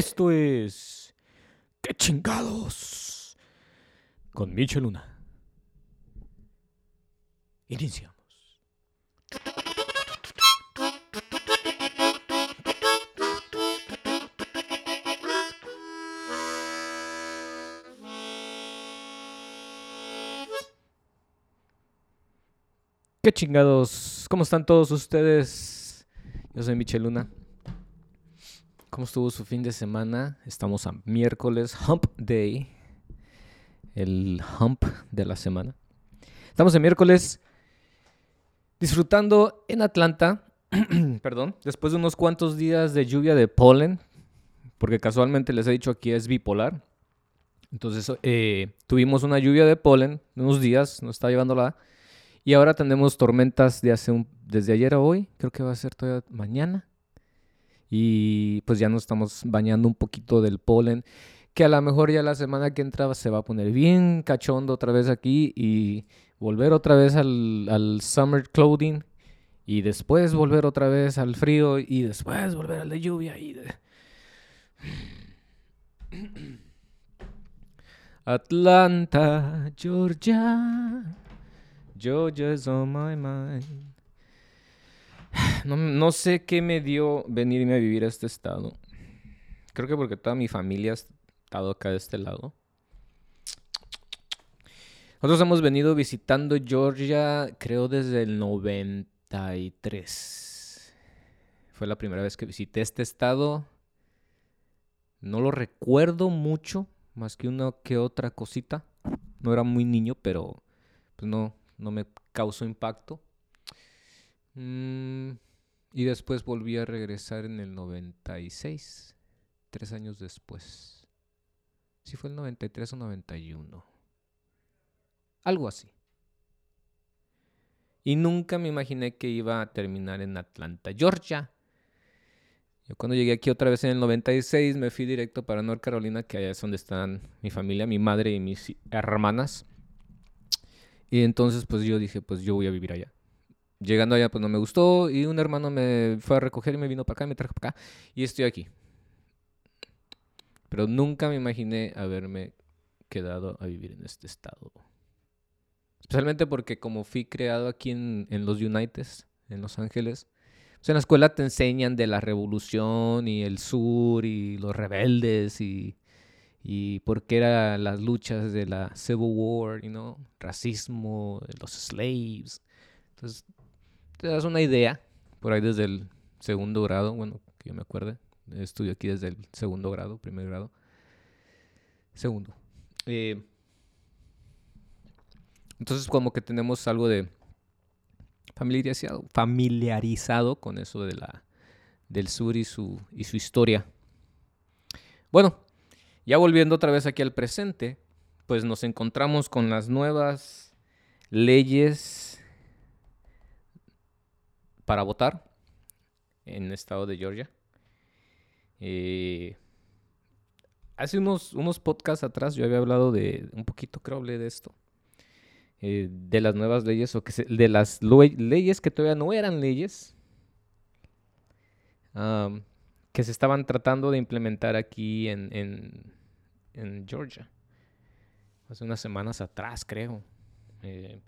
Esto es... ¡Qué chingados! Con Michel Luna. Iniciamos. ¿Qué chingados? ¿Cómo están todos ustedes? Yo soy Michel Luna. ¿Cómo estuvo su fin de semana? Estamos a miércoles, Hump Day. El hump de la semana. Estamos en miércoles disfrutando en Atlanta, perdón, después de unos cuantos días de lluvia de polen, porque casualmente les he dicho aquí es bipolar. Entonces eh, tuvimos una lluvia de polen, unos días, nos está llevando la... Y ahora tenemos tormentas de hace un, desde ayer a hoy, creo que va a ser todavía mañana. Y pues ya nos estamos bañando un poquito del polen, que a lo mejor ya la semana que entra se va a poner bien cachondo otra vez aquí y volver otra vez al, summer clothing y después volver otra vez al frío y después volver al de lluvia y. Atlanta, Georgia. Georgia's on my mind. No, no, sé qué me dio venirme a vivir a este estado. Creo que porque toda mi familia ha estado acá de este lado. Nosotros hemos venido visitando Georgia, creo, desde el 93. Fue la primera vez que visité este estado. No lo recuerdo mucho, más que una que otra cosita. No era muy niño, pero pues no, no me causó impacto. Mm, y después volví a regresar en el 96, tres años después. Si fue el 93 o 91. Algo así. Y nunca me imaginé que iba a terminar en Atlanta, Georgia. Yo cuando llegué aquí otra vez en el 96 me fui directo para North Carolina, que allá es donde están mi familia, mi madre y mis hermanas. Y entonces pues yo dije, pues yo voy a vivir allá. Llegando allá pues no me gustó y un hermano me fue a recoger y me vino para acá y me trajo para acá. Y estoy aquí. Pero nunca me imaginé haberme quedado a vivir en este estado. Especialmente porque como fui creado aquí en, en los United, en Los Ángeles, pues en la escuela te enseñan de la revolución y el sur y los rebeldes y y por qué eran las luchas de la Civil War, you know, racismo, los slaves. Entonces, te das una idea, por ahí desde el segundo grado, bueno, que yo me acuerde, estudio aquí desde el segundo grado, primer grado, segundo. Eh, entonces, como que tenemos algo de familiarizado, familiarizado con eso de la, del sur y su, y su historia. Bueno, ya volviendo otra vez aquí al presente, pues nos encontramos con las nuevas leyes para votar en el estado de Georgia. Eh, hace unos, unos podcasts atrás yo había hablado de un poquito, creo, hablé de esto. Eh, de las nuevas leyes o que de las leyes que todavía no eran leyes que se estaban tratando de implementar aquí en, en, Georgia. Hace unas semanas atrás, creo, eh,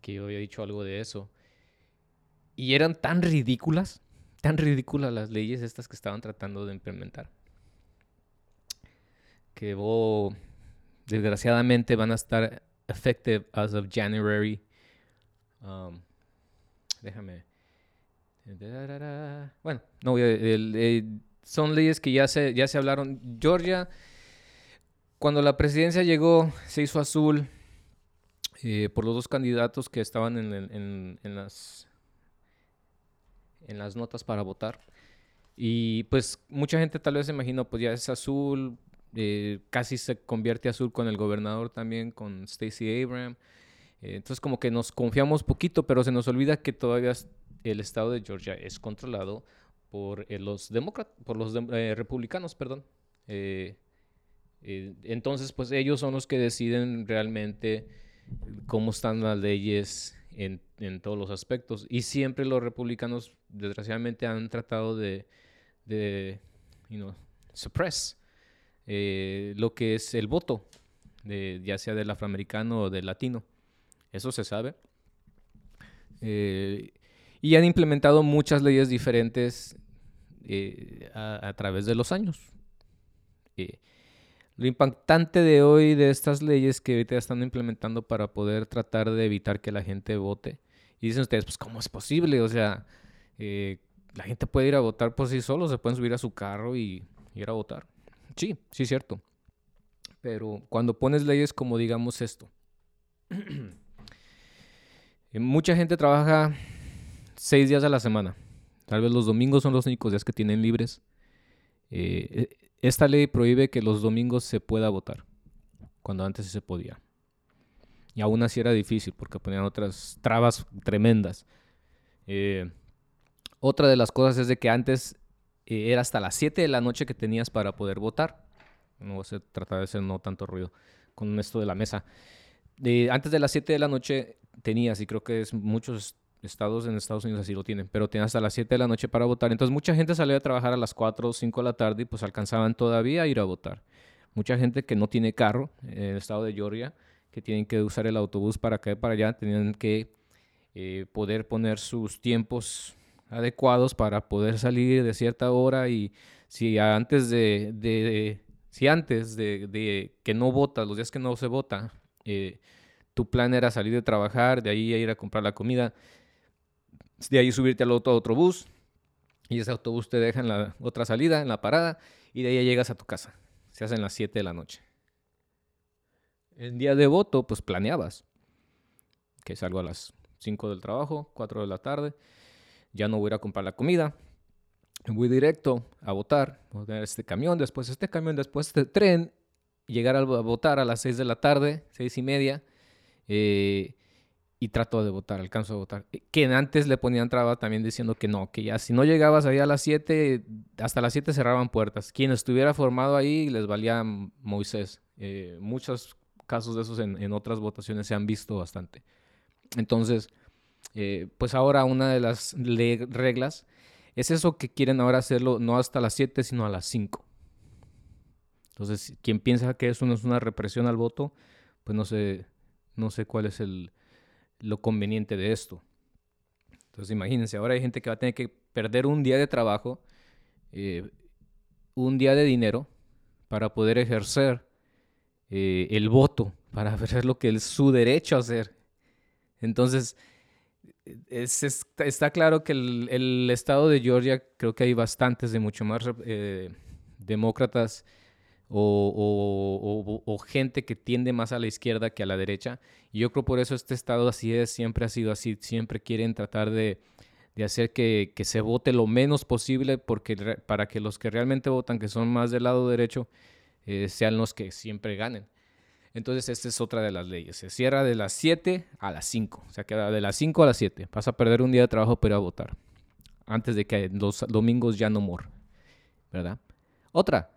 que yo había dicho algo de eso. Y eran tan ridículas, tan ridículas las leyes estas que estaban tratando de implementar. Que desgraciadamente van a estar effective as of January. Um, déjame bueno, no son leyes que ya se, ya se hablaron. Georgia, cuando la presidencia llegó, se hizo azul eh, por los dos candidatos que estaban en, las, en las notas para votar. Y pues mucha gente tal vez se imaginó, pues ya es azul, eh, casi se convierte azul con el gobernador también, con Stacey Abrams. Eh, entonces como que nos confiamos poquito, pero se nos olvida que todavía el estado de Georgia es controlado por eh, los por los eh, republicanos, perdón. Eh, entonces, pues ellos son los que deciden realmente cómo están las leyes en, todos los aspectos. Y siempre los republicanos, desgraciadamente, han tratado de, de suppress eh, lo que es el voto, de, ya sea del afroamericano o del latino. Eso se sabe. Eh, y han implementado muchas leyes diferentes eh, a, través de los años. Lo impactante de hoy de estas leyes que ahorita están implementando para poder tratar de evitar que la gente vote. Y dicen ustedes, pues ¿cómo es posible? O sea, la gente puede ir a votar por sí solo, se pueden subir a su carro y ir a votar. Sí, sí cierto. Pero cuando pones leyes como digamos esto, mucha gente trabaja seis días a la semana. Tal vez los domingos son los únicos días que tienen libres. Eh, esta ley prohíbe que los domingos se pueda votar, cuando antes se podía. Y aún así era difícil porque ponían otras trabas tremendas. Eh, otra de las cosas es de que antes eh, era hasta las 7 de la noche que tenías para poder votar. No se trata de hacer no tanto ruido con esto de la mesa. antes de las 7 de la noche tenías, y creo que es muchos estados en Estados Unidos así lo tienen, pero tenías hasta las 7 de la noche para votar. Entonces mucha gente salía a trabajar a las 4 o 5 de la tarde y pues alcanzaban todavía a ir a votar. Mucha gente que no tiene carro en el estado de Georgia, que tienen que usar el autobús para acá y para allá, tenían que eh, poder poner sus tiempos adecuados para poder salir de cierta hora y si antes de, si antes de, que no votas, los días que no se vota, eh, tu plan era salir de trabajar, de ahí ir a comprar la comida, de ahí subirte al otro autobús y ese autobús te deja en la otra salida, en la parada, y de ahí llegas a tu casa. Se hacen las 7 de la noche. El día de voto, pues planeabas que salgo a las 5 del trabajo, 4 de la tarde, ya no voy a comprar la comida, voy directo a votar, voy a tener este camión, después este camión, después este tren, llegar a votar a las 6 de la tarde, seis y media, eh, y trato de votar, alcanzo a votar. Eh, que antes le ponían traba también diciendo que no, que ya si no llegabas ahí a las 7, hasta las 7 cerraban puertas. Quien estuviera formado ahí les valía Moisés. Eh, muchos casos de esos en, en otras votaciones se han visto bastante. Entonces, eh, pues ahora una de las reglas es eso que quieren ahora hacerlo no hasta las 7, sino a las 5. Entonces, quien piensa que eso no es una represión al voto, pues no sé, no sé cuál es el, lo conveniente de esto. Entonces, imagínense, ahora hay gente que va a tener que perder un día de trabajo, eh, un día de dinero, para poder ejercer eh, el voto, para hacer lo que es su derecho a hacer. Entonces, está claro que el, estado de Georgia, creo que hay bastantes de mucho más eh, demócratas o, gente que tiende más a la izquierda que a la derecha. Y yo creo por eso este estado así es, siempre ha sido así, siempre quieren tratar de, hacer que, se vote lo menos posible porque, para que los que realmente votan, que son más del lado derecho, eh, sean los que siempre ganen. Entonces, esta es otra de las leyes. Se cierra de las 7 a las 5. O sea, queda de las 5 a las 7. Vas a perder un día de trabajo para ir a votar. Antes de que los domingos ya no mor. ¿Verdad? Otra.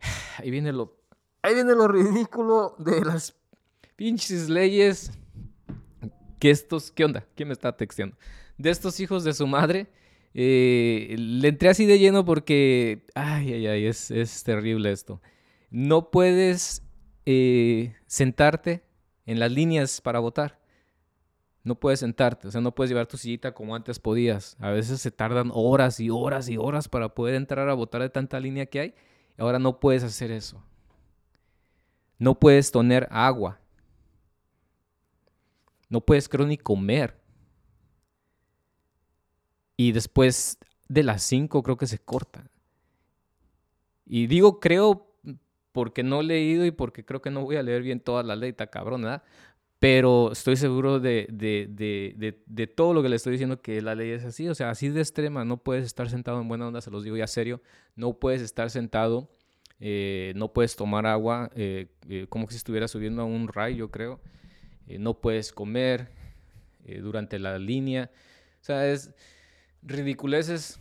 Ahí viene lo. Ahí viene lo ridículo de las pinches leyes. Que estos. ¿Qué onda? ¿Quién me está texteando? De estos hijos de su madre. Eh, le entré así de lleno porque. Ay, ay, ay. Es, es terrible esto. No puedes eh, sentarte en las líneas para votar. No puedes sentarte, o sea, no puedes llevar tu sillita como antes podías. A veces se tardan horas y horas y horas para poder entrar a votar de tanta línea que hay. Ahora no puedes hacer eso. No puedes toner agua. No puedes, creo, ni comer. Y después de las 5 creo que se corta. Y digo creo porque no he leído y porque creo que no voy a leer bien toda la está cabrón, ¿verdad? Pero estoy seguro de, de, de, de, todo lo que le estoy diciendo que la ley es así, o sea, así de extrema, no puedes estar sentado en buena onda, se los digo ya serio, no puedes estar sentado, eh, no puedes tomar agua, eh, eh, como si estuviera subiendo a un rayo, yo creo, no puedes comer durante la línea, o sea, es ridiculeces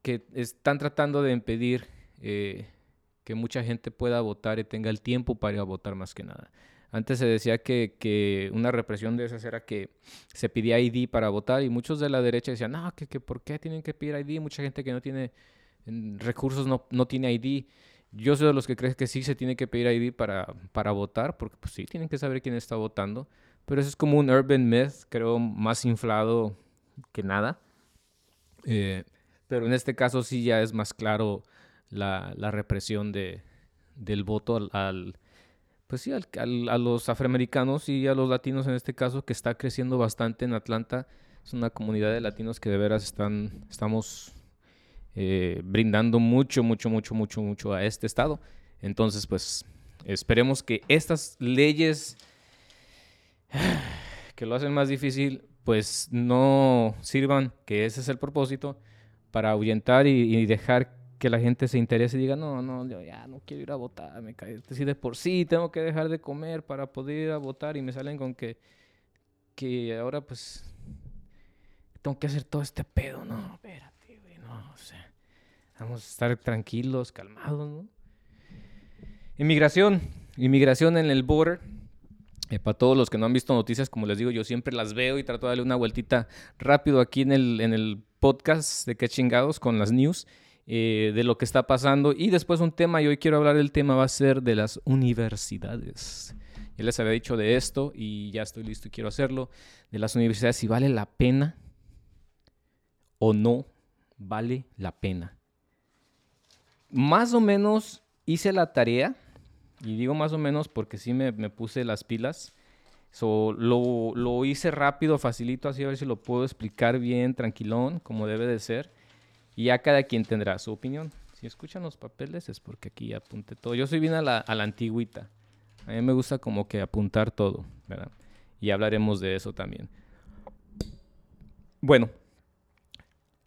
que están tratando de impedir que mucha gente pueda votar y tenga el tiempo para ir a votar más que nada. Antes se decía que, una represión de esas era que se pedía ID para votar y muchos de la derecha decían, no, que, que ¿por qué tienen que pedir ID? Mucha gente que no tiene recursos no, no tiene ID. Yo soy de los que creen que sí se tiene que pedir ID para, para votar, porque pues sí, tienen que saber quién está votando. Pero eso es como un urban myth, creo, más inflado que nada. Eh, pero en este caso sí ya es más claro la, la represión de, del voto al, pues sí, al, a los afroamericanos y a los latinos en este caso, que está creciendo bastante en Atlanta. Es una comunidad de latinos que de veras están, estamos eh, brindando mucho, mucho, mucho, mucho, mucho a este estado. Entonces, pues esperemos que estas leyes que lo hacen más difícil, pues no sirvan, que ese es el propósito, para ahuyentar y, dejar que la gente se interese y diga, no, no, yo ya no quiero ir a votar, me cae. Si de por sí tengo que dejar de comer para poder ir a votar y me salen con que, que ahora pues tengo que hacer todo este pedo, no, espérate, güey, no, o sea, vamos a estar tranquilos, calmados, ¿no? Inmigración, inmigración en el border. Eh, para todos los que no han visto noticias, como les digo, yo siempre las veo y trato de darle una vueltita rápido aquí en el, en el podcast de qué chingados con las news eh, de lo que está pasando. Y después un tema, y hoy quiero hablar del tema, va a ser de las universidades. Ya les había dicho de esto y ya estoy listo y quiero hacerlo. De las universidades, si vale la pena o no vale la pena. Más o menos hice la tarea y digo más o menos porque sí me, puse las pilas. So, lo, lo, hice rápido, facilito, así a ver si lo puedo explicar bien, tranquilón, como debe de ser. Y ya cada quien tendrá su opinión. Si escuchan los papeles es porque aquí apunté todo. Yo soy bien a la, a antigüita. A mí me gusta como que apuntar todo, ¿verdad? Y hablaremos de eso también. Bueno,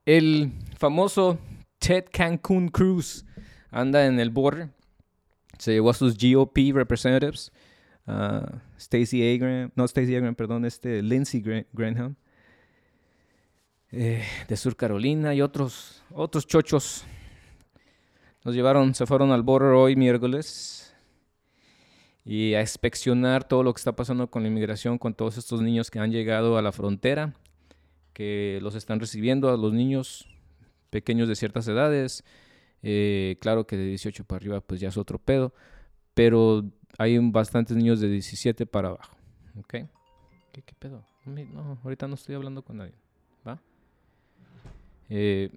el famoso Ted Cancún Cruz anda en el border se llevó a sus GOP representatives, uh, Stacey no Stacey Agram, perdón, este Lindsey Graham, eh, de Sur Carolina y otros, otros chochos. Nos llevaron, se fueron al border hoy miércoles y a inspeccionar todo lo que está pasando con la inmigración, con todos estos niños que han llegado a la frontera, que los están recibiendo a los niños pequeños de ciertas edades, eh, claro que de 18 para arriba pues ya es otro pedo, pero hay bastantes niños de 17 para abajo. ¿Ok? ¿Qué, pedo? No, ahorita no estoy hablando con nadie. Eh,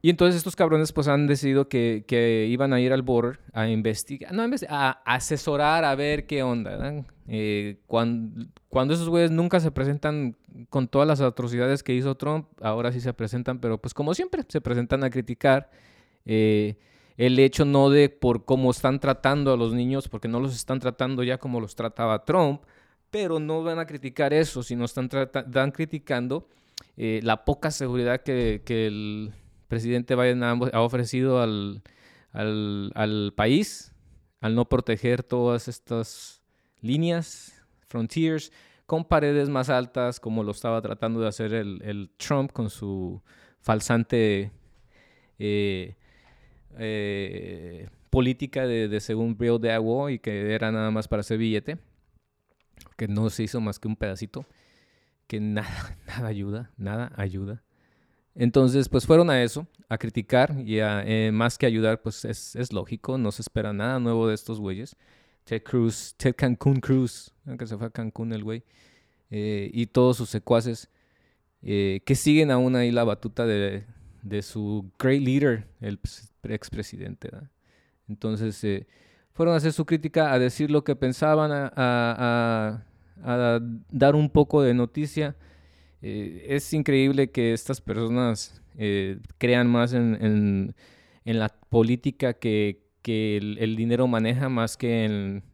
y entonces estos cabrones pues han decidido que, iban a ir al border a investigar, no, a asesorar a ver qué onda. Eh, cuando, esos güeyes nunca se presentan con todas las atrocidades que hizo Trump, ahora sí se presentan, pero pues como siempre se presentan a criticar eh, el hecho no de por cómo están tratando a los niños, porque no los están tratando ya como los trataba Trump, pero no van a criticar eso, sino están, criticando eh, la poca seguridad que, el presidente Biden ha, ofrecido al, país, al no proteger todas estas líneas, frontiers, con paredes más altas, como lo estaba tratando de hacer el, Trump con su falsante eh, eh, política de, según Bill de agua y que era nada más para hacer billete, que no se hizo más que un pedacito, que nada, nada ayuda, nada ayuda. Entonces, pues fueron a eso, a criticar y a, eh, más que ayudar, pues es, es, lógico, no se espera nada nuevo de estos güeyes. Ted Cruz, Ted Cancún Cruz, que se fue a Cancún el güey, eh, y todos sus secuaces que siguen aún ahí la batuta de, de su great leader, el expresidente. Entonces, eh, fueron a hacer su crítica, a decir lo que pensaban, a, dar un poco de noticia. Eh, es increíble que estas personas eh, crean más en, la política que, el, dinero maneja más que en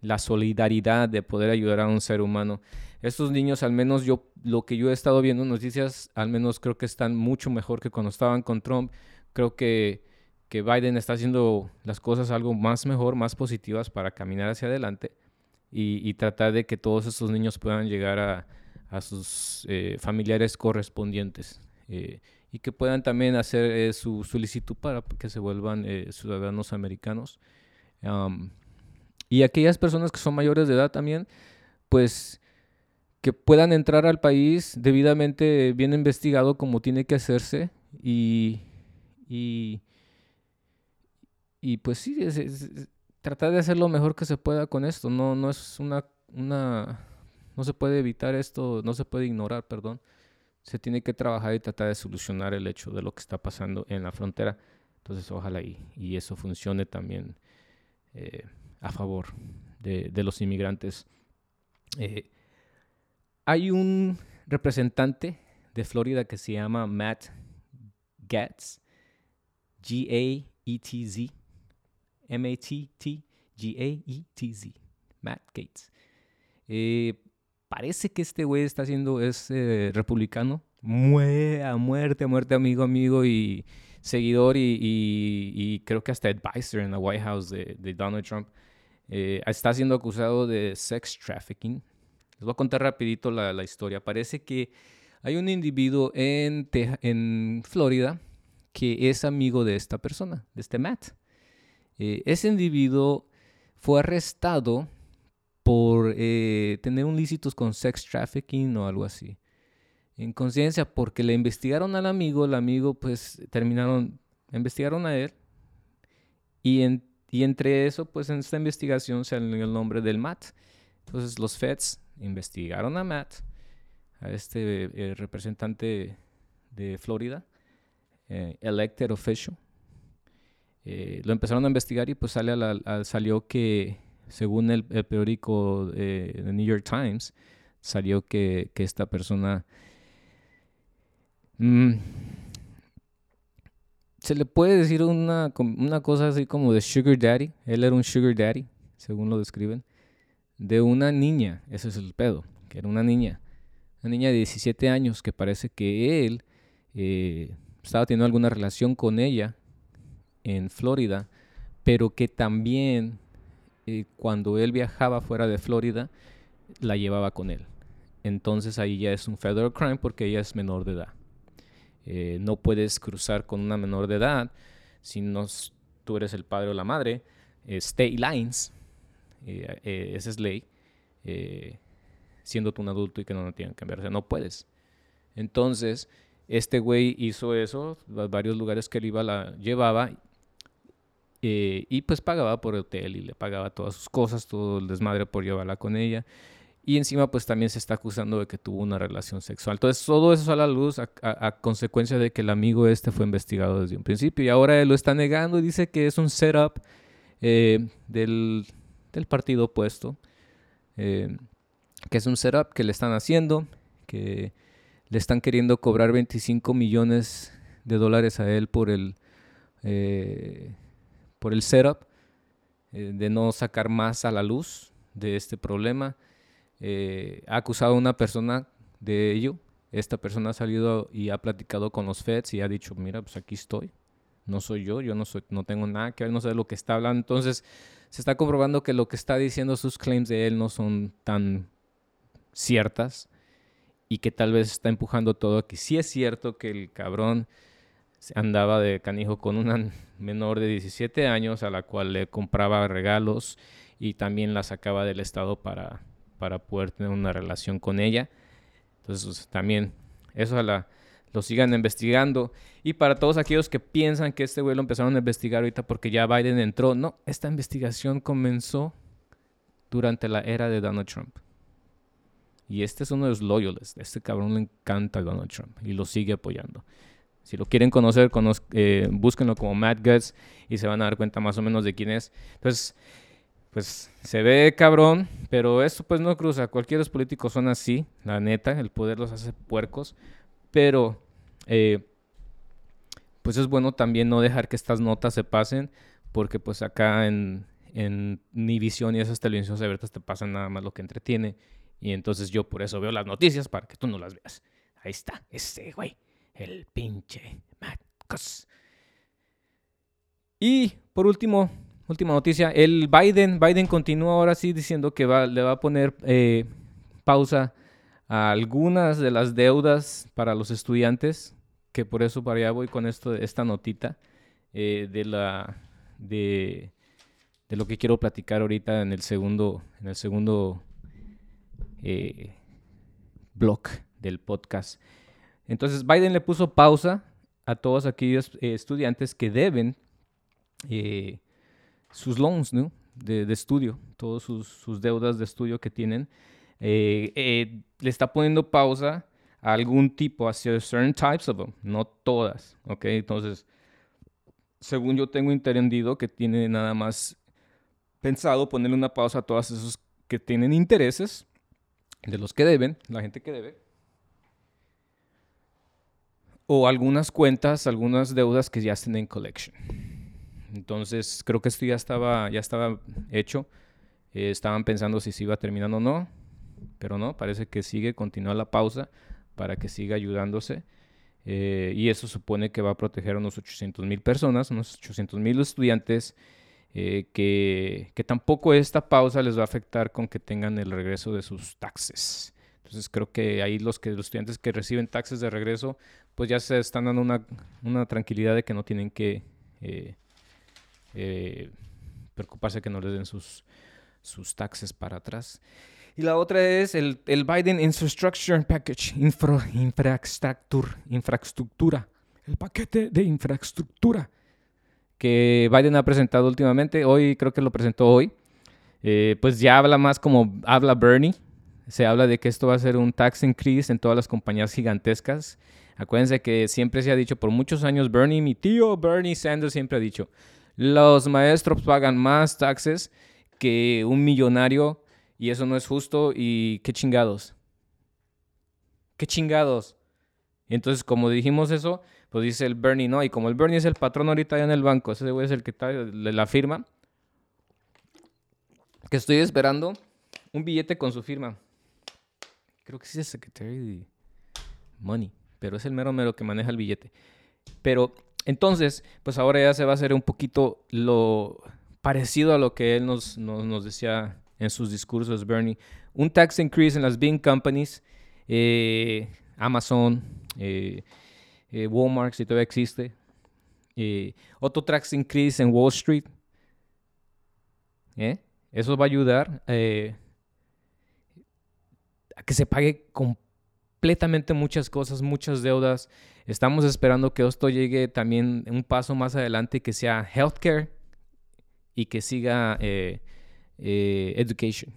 la solidaridad de poder ayudar a un ser humano. Estos niños, al menos yo, lo que yo he estado viendo en noticias, al menos creo que están mucho mejor que cuando estaban con Trump. Creo que que Biden está haciendo las cosas algo más mejor, más positivas para caminar hacia adelante y, tratar de que todos estos niños puedan llegar a, sus eh, familiares correspondientes eh, y que puedan también hacer eh, su solicitud para que se vuelvan ciudadanos americanos. y aquellas personas que son mayores de edad también, pues que puedan entrar al país debidamente bien investigado como tiene que hacerse y, y, pues sí, tratar de hacer lo mejor que se pueda con esto. No, no es una, una, no se puede evitar esto, no se puede ignorar, perdón. Se tiene que trabajar y tratar de solucionar el hecho de lo que está pasando en la frontera. Entonces, ojalá y, y eso funcione también eh, a favor de, de los inmigrantes. Eh, hay un representante de Florida que se llama Matt Gatz, G-A-E-T-Z, M-A-T-T-G-A-E-T-Z, Matt Gates. Eh, parece que este güey está haciendo, es eh, republicano, muere a muerte, a muerte, amigo, amigo y seguidor y, creo que hasta advisor en la White House de, Donald Trump. Eh, está siendo acusado de sex trafficking. Les voy a contar rapidito la, la historia. Parece que hay un individuo en, en Florida que es amigo de esta persona, de este Matt. Eh, ese individuo fue arrestado por eh, tener un lícitos con sex trafficking o algo así. En conciencia, porque le investigaron al amigo, el amigo pues terminaron, investigaron a él y, y entre eso pues en esta investigación salió el nombre del Matt. Entonces los feds investigaron a Matt a este eh, representante de Florida, eh, elected official. Eh, lo empezaron a investigar y pues sale salió que, según el, periódico The New York Times, salió que, esta persona... Mm, se le puede decir una, una cosa así como de sugar daddy. Él era un sugar daddy, según lo describen. De una niña, ese es el pedo, que era una niña una niña de 17 años que parece que él eh, estaba teniendo alguna relación con ella en Florida, pero que también eh, cuando él viajaba fuera de Florida, la llevaba con él. Entonces ahí ya es un federal crime porque ella es menor de edad. Eh, no puedes cruzar con una menor de edad si no tú eres el padre o la madre. state lines, esa es ley siendo tú un adulto y que no, no tienen que cambiar. no puedes. Entonces, este güey hizo eso, varios lugares que él iba la llevaba eh, y pues pagaba por el hotel y le pagaba todas sus cosas, todo el desmadre por llevarla con ella. Y encima pues también se está acusando de que tuvo una relación sexual. Entonces todo eso a la luz a, consecuencia de que el amigo este fue investigado desde un principio y ahora él lo está negando y dice que es un setup eh, del, del, partido opuesto. Eh, que es un setup que le están haciendo, que le están queriendo cobrar 25 millones de dólares a él por el, por el setup, eh, de no sacar más a la luz de este problema. Eh, ha acusado a una persona de ello. Esta persona ha salido y ha platicado con los feds y ha dicho, mira, pues aquí estoy. No soy yo, yo no, soy, no tengo nada que ver, no sé de lo que está hablando. Entonces, se está comprobando que lo que está diciendo sus claims de él no son tan ciertas y que tal vez está empujando todo que sí es cierto que el cabrón andaba de canijo con una menor de 17 años a la cual le compraba regalos y también la sacaba del estado para, para poder tener una relación con ella. Entonces pues, también eso a la, lo sigan investigando. Y para todos aquellos que piensan que este güey lo empezaron a investigar ahorita porque ya Biden entró, no, esta investigación comenzó durante la era de Donald Trump. Y este es uno de los loyalists. Este cabrón le encanta Donald Trump y lo sigue apoyando. Si lo quieren conocer, eh, búsquenlo como Matt Guts y se van a dar cuenta más o menos de quién es. Entonces, pues se ve cabrón, pero esto pues no cruza. Cualquier los políticos son así, la neta, el poder los hace puercos. Pero, eh, pues es bueno también no dejar que estas notas se pasen, porque pues acá en, en Visión y esas televisiones abiertas te pasan nada más lo que entretiene y entonces yo por eso veo las noticias para que tú no las veas. Ahí está, ese güey, el pinche Marcos. Y por último, última noticia, el Biden, Biden continúa ahora sí diciendo que va, le va a poner eh, pausa a algunas de las deudas para los estudiantes, que por eso para allá voy con esto, esta notita eh, de la de, de, lo que quiero platicar ahorita en el segundo, en el segundo eh, blog del podcast. Entonces Biden le puso pausa a todos aquellos eh, estudiantes que deben eh, sus loans de, estudio, todas sus, deudas de estudio que tienen. le está poniendo pausa a algún tipo, hacia certain types of them, no todas, ¿ok? Entonces, según yo tengo entendido que tiene nada más pensado ponerle una pausa a todos esos que tienen intereses, de los que deben, la gente que debe, o algunas cuentas, algunas deudas que ya estén en collection. Entonces, creo que esto ya estaba, ya estaba hecho. Eh, estaban pensando si se iba terminando o no, pero no, parece que sigue, continúa la pausa para que siga ayudándose. Eh, y eso supone que va a proteger a unos 800 mil personas, unos 800 mil estudiantes, eh, que, que, tampoco esta pausa les va a afectar con que tengan el regreso de sus taxes. Entonces creo que ahí los, que, los estudiantes que reciben taxes de regreso, pues ya se están dando una, una tranquilidad de que no tienen que eh, preocuparse que no les den sus, sus taxes para atrás. Y la otra es el, el Biden Infrastructure Package, infra, infraestructura, infraestructura, el paquete de infraestructura que Biden ha presentado últimamente. Hoy creo que lo presentó hoy. Eh, pues ya habla más como habla Bernie. Se habla de que esto va a ser un tax increase en todas las compañías gigantescas. Acuérdense que siempre se ha dicho por muchos años, Bernie, mi tío Bernie Sanders siempre ha dicho, los maestros pagan más taxes que un millonario y eso no es justo y qué chingados. Qué chingados. Entonces, como dijimos eso, pues dice el Bernie, no, y como el Bernie es el patrón ahorita allá en el banco, ese güey es el que está, de la firma, que estoy esperando un billete con su firma. Creo que sí es Secretary Money, pero es el mero mero que maneja el billete. Pero entonces, pues ahora ya se va a hacer un poquito lo parecido a lo que él nos, nos, decía en sus discursos, Bernie. Un tax increase en las big companies, eh, Amazon, eh, eh, Walmart, si todavía existe. otro tax increase en Wall Street. Eso va a ayudar a que se pague completamente muchas cosas, muchas deudas. Estamos esperando que esto llegue también un paso más adelante, que sea healthcare y que siga eh, education.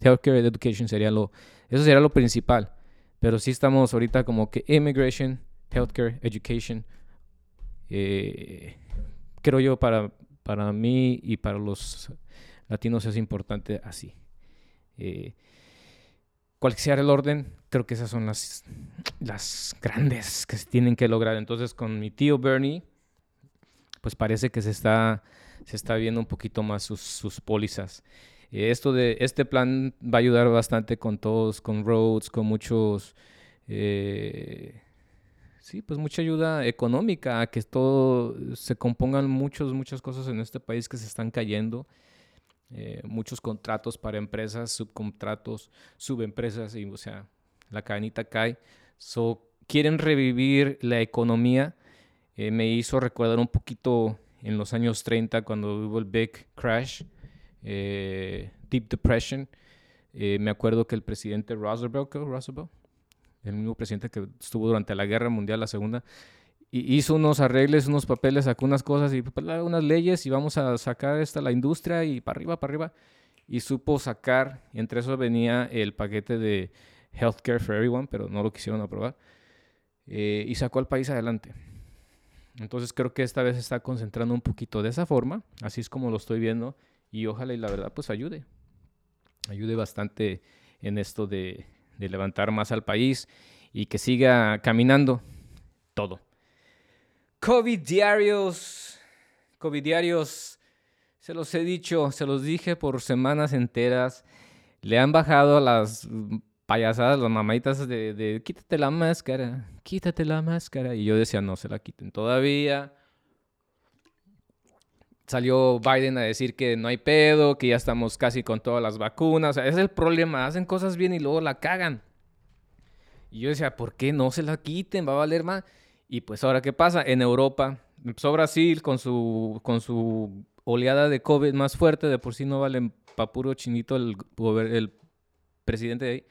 Healthcare education sería lo, eso sería lo principal. Pero sí estamos ahorita como que immigration, healthcare, education. Eh, creo yo para, para mí y para los latinos es importante así. Eh, cual sea el orden, creo que esas son las, las grandes que se tienen que lograr. Entonces con mi tío Bernie, pues parece que se está se está viendo un poquito más sus, sus pólizas. Eh, esto de, este plan va a ayudar bastante con todos, con roads, con muchos, eh, sí, pues mucha ayuda económica, a que todo se compongan muchos, muchas cosas en este país que se están cayendo. Eh, muchos contratos para empresas, subcontratos, subempresas, y o sea, la cadenita cae. So, quieren revivir la economía. me hizo recordar un poquito en los años 30 cuando hubo el Big Crash, eh, Deep Depression. Eh, me acuerdo que el presidente Roosevelt, Roosevelt, el mismo presidente que estuvo durante la Guerra Mundial, la Segunda, hizo unos arreglos, unos papeles, sacó unas cosas y pues, unas leyes y vamos a sacar esta la industria y para arriba, para arriba. Y supo sacar, y entre eso venía el paquete de Healthcare for Everyone, pero no lo quisieron aprobar. Eh, y sacó al país adelante. Entonces creo que esta vez está concentrando un poquito de esa forma, así es como lo estoy viendo y ojalá y la verdad pues ayude, ayude bastante en esto de, levantar más al país y que siga caminando todo. COVID diarios, COVID diarios, se los he dicho, se los dije por semanas enteras, le han bajado las payasadas, las mamaditas de, quítate la máscara, quítate la máscara. Y yo decía, no se la quiten todavía. Salió Biden a decir que no hay pedo, que ya estamos casi con todas las vacunas. es el problema, hacen cosas bien y luego la cagan. Y yo decía, ¿por qué no se la quiten? Va a valer más. Y pues ahora, ¿qué pasa? En Europa, empezó Brasil con su, con su oleada de COVID más fuerte, de por sí no valen pa' puro chinito el, presidente de ahí.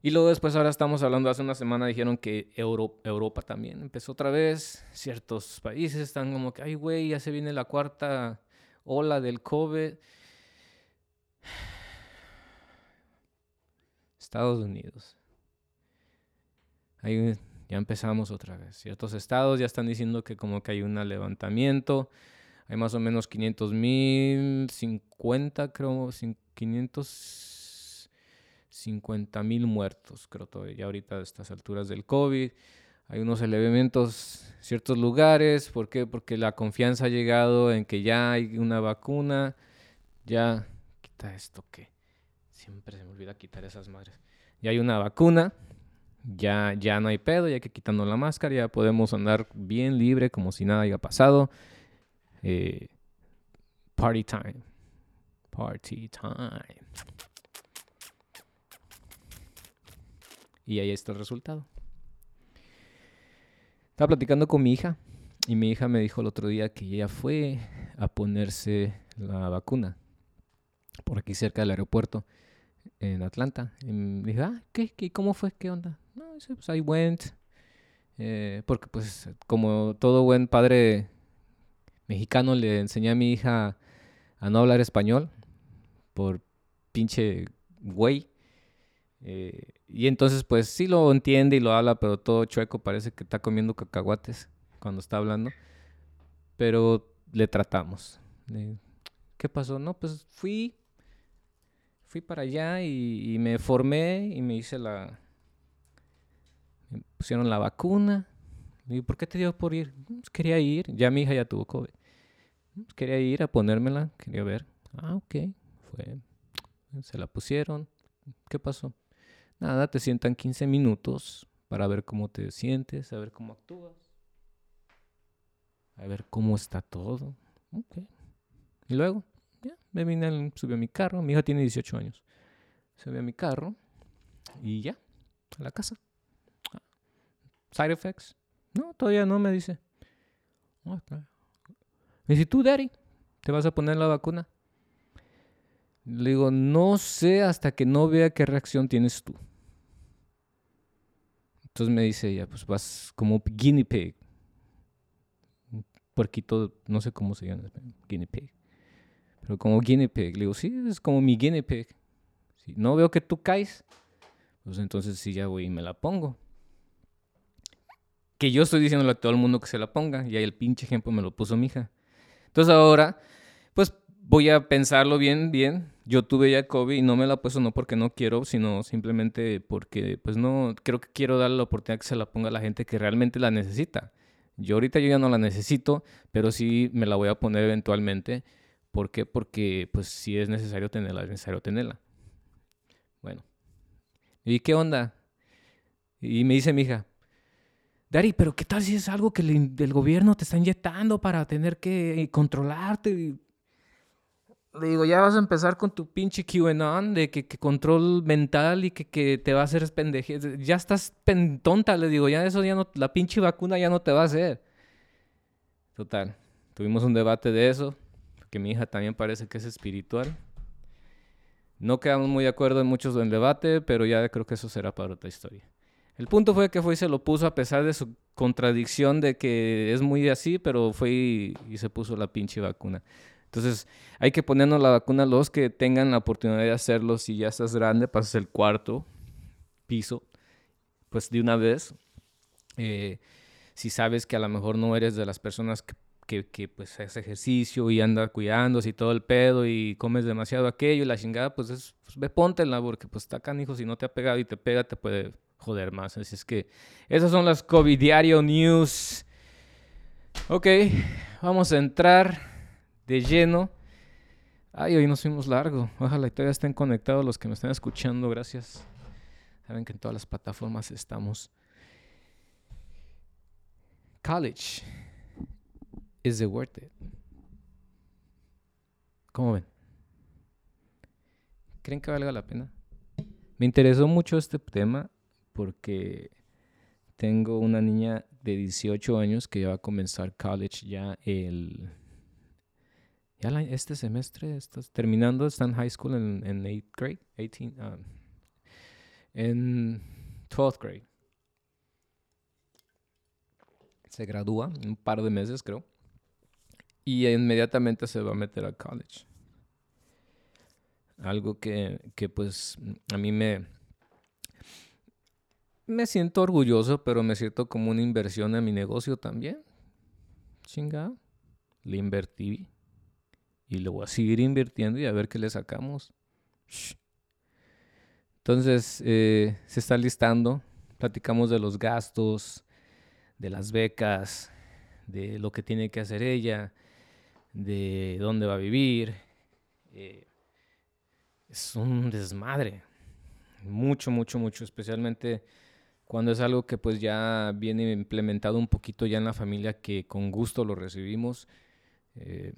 Y luego después ahora estamos hablando, hace una semana dijeron que Europa también empezó otra vez. Ciertos países están como que, ay güey, ya se viene la cuarta ola del COVID. Estados Unidos. Ahí ya empezamos otra vez. Ciertos estados ya están diciendo que como que hay un levantamiento. Hay más o menos 500 mil, 50 creo, 500 50 mil muertos, creo todavía ahorita a estas alturas del COVID. Hay unos elementos en ciertos lugares. ¿Por qué? Porque la confianza ha llegado en que ya hay una vacuna. Ya, quita esto que siempre se me olvida quitar esas madres. Ya hay una vacuna. Ya, ya no hay pedo, ya que quitando la máscara ya podemos andar bien libre como si nada haya pasado. Eh, party time. Party time. Y ahí está el resultado. Estaba platicando con mi hija y mi hija me dijo el otro día que ella fue a ponerse la vacuna por aquí cerca del aeropuerto en Atlanta. Y me dije, ah, ¿qué, ¿qué? ¿Cómo fue? ¿Qué onda? No, pues I went. Eh, porque pues como todo buen padre mexicano le enseñé a mi hija a no hablar español por pinche güey. Eh, y entonces, pues sí lo entiende y lo habla, pero todo chueco parece que está comiendo cacahuates cuando está hablando. Pero le tratamos. ¿Qué pasó? No, pues fui, fui para allá y, me formé y me hice la, pusieron la vacuna. Y ¿por qué te dio por ir? Pues quería ir. Ya mi hija ya tuvo COVID. Pues quería ir a ponérmela, quería ver. Ah, ok. Fue. Se la pusieron. ¿Qué pasó? Nada, te sientan 15 minutos para ver cómo te sientes, a ver cómo actúas, a ver cómo está todo. Okay. Y luego, ya, me vine, subí a mi carro, mi hija tiene 18 años. Subí a mi carro y ya, a la casa. Side effects. No, todavía no, me dice. Me dice, tú, Daddy, ¿te vas a poner la vacuna? Le digo, no sé hasta que no vea qué reacción tienes tú. Entonces me dice ella, pues vas como guinea pig. Un no sé cómo se llama, guinea pig. Pero como guinea pig. Le digo, sí, es como mi guinea pig. Si no veo que tú caes, pues entonces sí ya voy y me la pongo. Que yo estoy diciéndole a todo el mundo que se la ponga. Y ahí el pinche ejemplo me lo puso mi hija. Entonces ahora, pues voy a pensarlo bien, bien. Yo tuve ya COVID y no me la he puesto no porque no quiero, sino simplemente porque, pues no, creo que quiero darle la oportunidad que se la ponga a la gente que realmente la necesita. Yo ahorita yo ya no la necesito, pero sí me la voy a poner eventualmente. ¿Por qué? Porque, pues, si es necesario tenerla, es necesario tenerla. Bueno. ¿Y qué onda? Y me dice mi hija, Dari, pero ¿qué tal si es algo que el, gobierno te está inyectando para tener que controlarte? Le digo, ya vas a empezar con tu pinche QAnon de que, control mental y que, te va a hacer pendeje. Ya estás tonta, le digo, ya eso ya no, la pinche vacuna ya no te va a hacer. Total, tuvimos un debate de eso, que mi hija también parece que es espiritual. No quedamos muy de acuerdo en muchos del debate, pero ya creo que eso será para otra historia. El punto fue que fue y se lo puso a pesar de su contradicción de que es muy así, pero fue y se puso la pinche vacuna. Entonces, hay que ponernos la vacuna los que tengan la oportunidad de hacerlo. Si ya estás grande, pasas el cuarto piso, pues de una vez. Eh, si sabes que a lo mejor no eres de las personas que, que, pues hace ejercicio y anda cuidándose y todo el pedo y comes demasiado aquello y la chingada, pues, es, pues ve póntela porque pues está canijo, si no te ha pegado y te pega te puede joder más. Así es que esas son las COVID Diario News. Ok, vamos a entrar de lleno. Ay, hoy nos fuimos largo. Ojalá y todavía estén conectados los que me están escuchando. Gracias. Saben que en todas las plataformas estamos. College. Is it worth it? ¿Cómo ven? ¿Creen que valga la pena? Me interesó mucho este tema porque tengo una niña de 18 años que ya va a comenzar college ya el ya este semestre estás terminando, está en high school en, en 8th grade, 18, um, en 12th grade. Se gradúa un par de meses, creo. Y inmediatamente se va a meter a college. Algo que, que pues a mí me, me siento orgulloso, pero me siento como una inversión en mi negocio también. Chingado. Le invertí y lo voy a seguir invirtiendo y a ver qué le sacamos. Entonces, eh, se está listando. Platicamos de los gastos, de las becas, de lo que tiene que hacer ella, de dónde va a vivir. Eh, es un desmadre. Mucho, mucho, mucho. Especialmente cuando es algo que pues ya viene implementado un poquito ya en la familia que con gusto lo recibimos. Eh,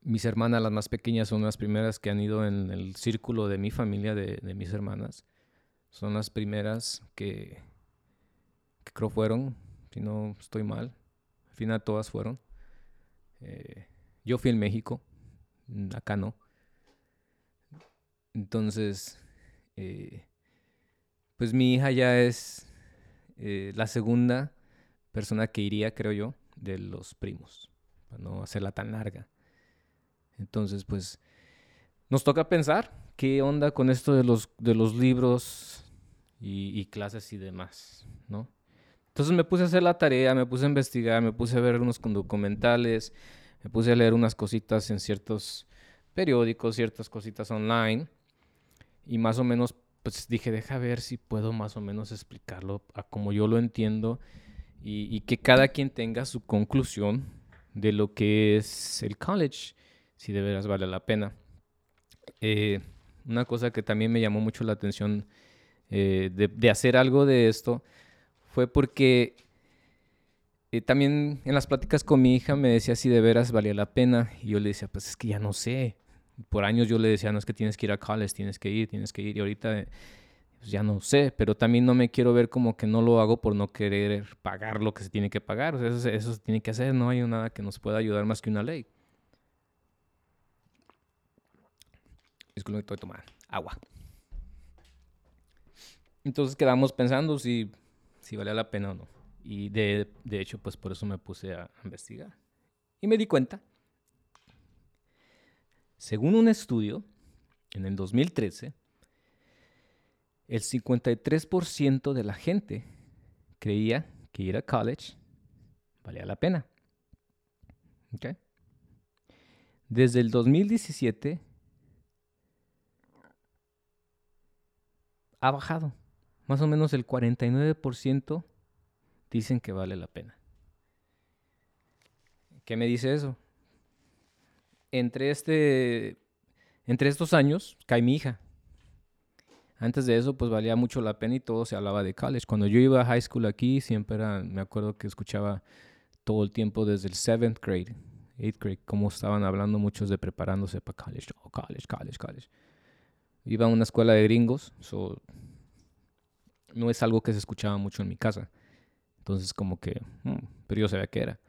mis hermanas, las más pequeñas, son las primeras que han ido en el círculo de mi familia, de, mis hermanas. Son las primeras que, creo fueron, si no estoy mal. Al final todas fueron. Eh, yo fui en México, acá no. Entonces, eh, pues mi hija ya es eh, la segunda persona que iría, creo yo, de los primos, para no hacerla tan larga. Entonces, pues, nos toca pensar qué onda con esto de los, de los libros y, clases y demás, ¿no? Entonces me puse a hacer la tarea, me puse a investigar, me puse a ver unos documentales, me puse a leer unas cositas en ciertos periódicos, ciertas cositas online, y más o menos pues dije, deja ver si puedo más o menos explicarlo a como yo lo entiendo y, que cada quien tenga su conclusión de lo que es el college, si de veras vale la pena. Eh, una cosa que también me llamó mucho la atención eh, de, hacer algo de esto fue porque eh, también en las pláticas con mi hija me decía si de veras valía la pena y yo le decía, pues es que ya no sé, por años yo le decía, no es que tienes que ir a college, tienes que ir, tienes que ir. Y ahorita pues ya no sé, pero también no me quiero ver como que no lo hago por no querer pagar lo que se tiene que pagar. O sea, eso, eso se tiene que hacer, no hay nada que nos pueda ayudar más que una ley. Disculpen, estoy tomando agua. Entonces quedamos pensando si, si valía la pena o no. Y de, de hecho, pues por eso me puse a investigar. Y me di cuenta según un estudio, en el 2013, el 53% de la gente creía que ir a college valía la pena. Desde el 2017 ha bajado. Más o menos el 49% dicen que vale la pena. ¿Qué me dice eso? Entre, este, entre estos años cae mi hija. Antes de eso, pues valía mucho la pena y todo se hablaba de college. Cuando yo iba a high school aquí, siempre era, me acuerdo que escuchaba todo el tiempo desde el seventh grade, eighth grade, cómo estaban hablando muchos de preparándose para college, oh, college, college, college. Iba a una escuela de gringos, no es algo que se escuchaba mucho en mi casa. Entonces, como que, hmm, pero yo sabía que era